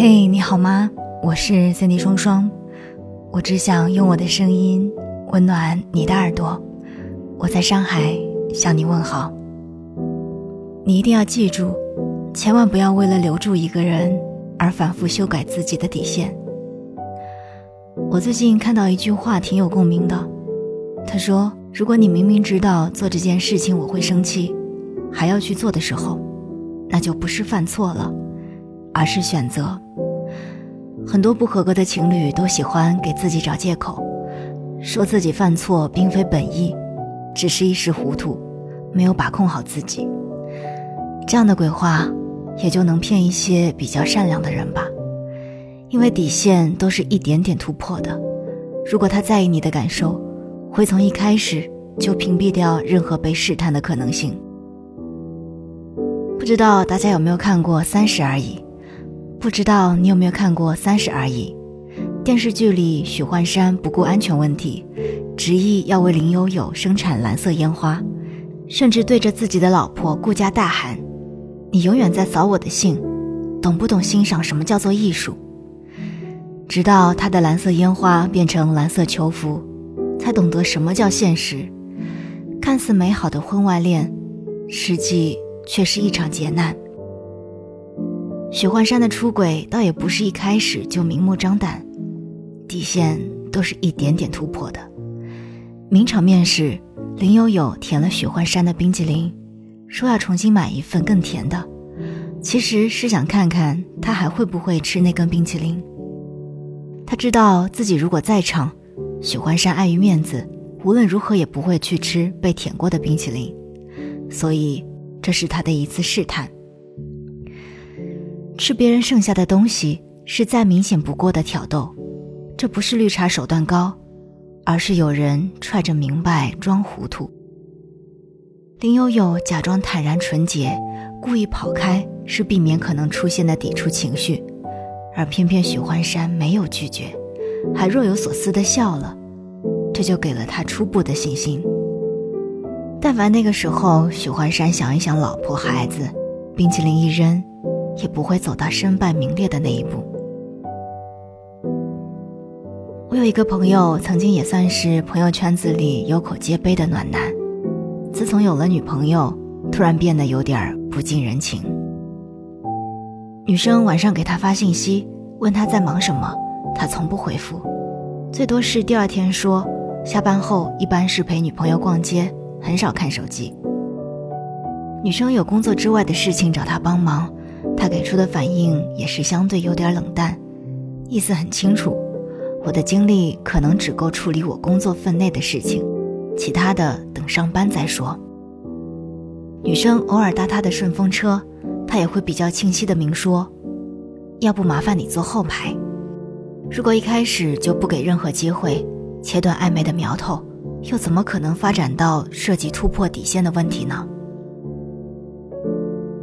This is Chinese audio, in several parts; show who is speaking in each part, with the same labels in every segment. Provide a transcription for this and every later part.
Speaker 1: 嘿，你好吗？我是三 D 双双，我只想用我的声音温暖你的耳朵。我在上海向你问好。你一定要记住，千万不要为了留住一个人而反复修改自己的底线。我最近看到一句话挺有共鸣的，他说：“如果你明明知道做这件事情我会生气，还要去做的时候，那就不是犯错了，而是选择。”很多不合格的情侣都喜欢给自己找借口，说自己犯错并非本意，只是一时糊涂，没有把控好自己。这样的鬼话，也就能骗一些比较善良的人吧。因为底线都是一点点突破的，如果他在意你的感受，会从一开始就屏蔽掉任何被试探的可能性。不知道大家有没有看过《三十而已》？不知道你有没有看过《三十而已》？电视剧里，许幻山不顾安全问题，执意要为林有有生产蓝色烟花，甚至对着自己的老婆顾家大喊：“你永远在扫我的兴，懂不懂欣赏什么叫做艺术？”直到他的蓝色烟花变成蓝色囚服，才懂得什么叫现实。看似美好的婚外恋，实际却是一场劫难。许幻山的出轨倒也不是一开始就明目张胆，底线都是一点点突破的。名场面是林有有舔了许幻山的冰激凌，说要重新买一份更甜的，其实是想看看他还会不会吃那根冰淇淋。他知道自己如果在场，许幻山碍于面子，无论如何也不会去吃被舔过的冰淇淋，所以这是他的一次试探。吃别人剩下的东西是再明显不过的挑逗，这不是绿茶手段高，而是有人揣着明白装糊涂。林有有假装坦然纯洁，故意跑开，是避免可能出现的抵触情绪，而偏偏许幻山没有拒绝，还若有所思的笑了，这就给了他初步的信心。但凡那个时候许幻山想一想老婆孩子，冰淇淋一扔。也不会走到身败名裂的那一步。我有一个朋友，曾经也算是朋友圈子里有口皆碑的暖男，自从有了女朋友，突然变得有点不近人情。女生晚上给他发信息，问他在忙什么，他从不回复，最多是第二天说下班后一般是陪女朋友逛街，很少看手机。女生有工作之外的事情找他帮忙。他给出的反应也是相对有点冷淡，意思很清楚，我的精力可能只够处理我工作分内的事情，其他的等上班再说。女生偶尔搭他的顺风车，他也会比较清晰的明说，要不麻烦你坐后排。如果一开始就不给任何机会，切断暧昧的苗头，又怎么可能发展到涉及突破底线的问题呢？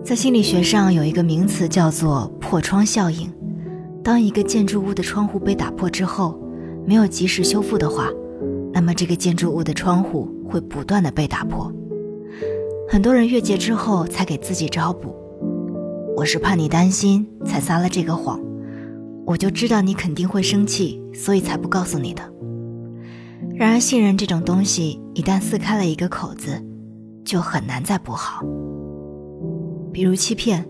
Speaker 1: 在心理学上有一个名词叫做破窗效应。当一个建筑物的窗户被打破之后，没有及时修复的话，那么这个建筑物的窗户会不断的被打破。很多人越界之后才给自己找补。我是怕你担心才撒了这个谎，我就知道你肯定会生气，所以才不告诉你的。然而信任这种东西一旦撕开了一个口子，就很难再补好。比如欺骗，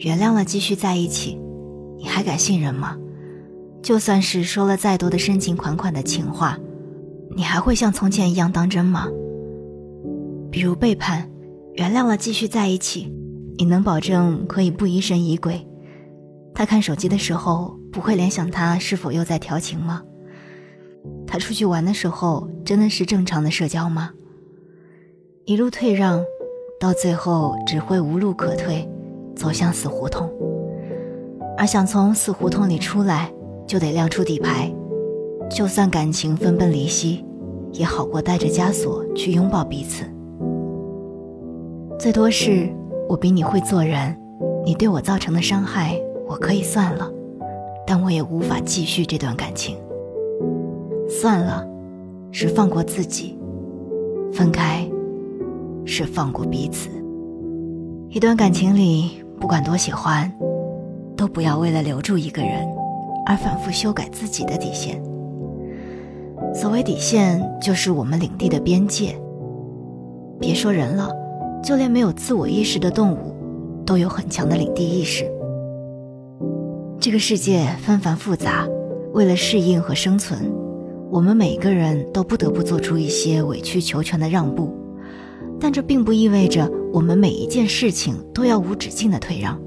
Speaker 1: 原谅了继续在一起，你还敢信任吗？就算是说了再多的深情款款的情话，你还会像从前一样当真吗？比如背叛，原谅了继续在一起，你能保证可以不疑神疑鬼？他看手机的时候不会联想他是否又在调情吗？他出去玩的时候真的是正常的社交吗？一路退让。到最后只会无路可退，走向死胡同。而想从死胡同里出来，就得亮出底牌。就算感情分崩离析，也好过带着枷锁去拥抱彼此。最多是我比你会做人，你对我造成的伤害我可以算了，但我也无法继续这段感情。算了，是放过自己，分开。是放过彼此。一段感情里，不管多喜欢，都不要为了留住一个人，而反复修改自己的底线。所谓底线，就是我们领地的边界。别说人了，就连没有自我意识的动物，都有很强的领地意识。这个世界纷繁复杂，为了适应和生存，我们每个人都不得不做出一些委曲求全的让步。但这并不意味着我们每一件事情都要无止境的退让，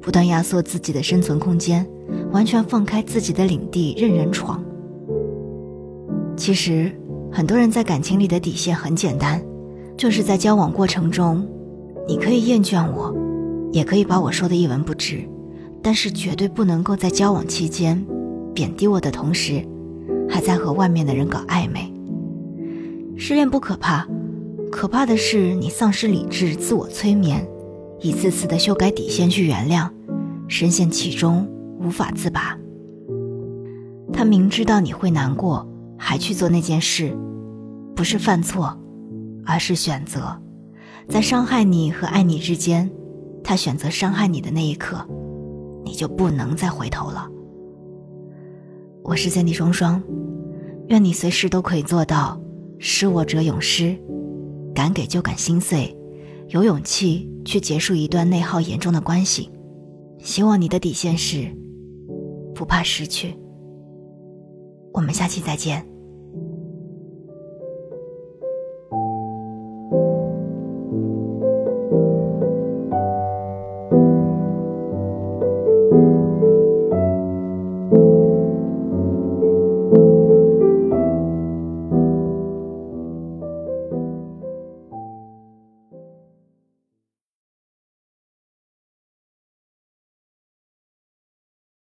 Speaker 1: 不断压缩自己的生存空间，完全放开自己的领地任人闯。其实，很多人在感情里的底线很简单。就是在交往过程中，你可以厌倦我，也可以把我说的一文不值，但是绝对不能够在交往期间贬低我的同时，还在和外面的人搞暧昧。失恋不可怕，可怕的是你丧失理智、自我催眠，一次次的修改底线去原谅，深陷其中无法自拔。他明知道你会难过，还去做那件事，不是犯错。而是选择，在伤害你和爱你之间，他选择伤害你的那一刻，你就不能再回头了。我是三 D 双双，愿你随时都可以做到失我者永失，敢给就敢心碎，有勇气去结束一段内耗严重的关系。希望你的底线是不怕失去。我们下期再见。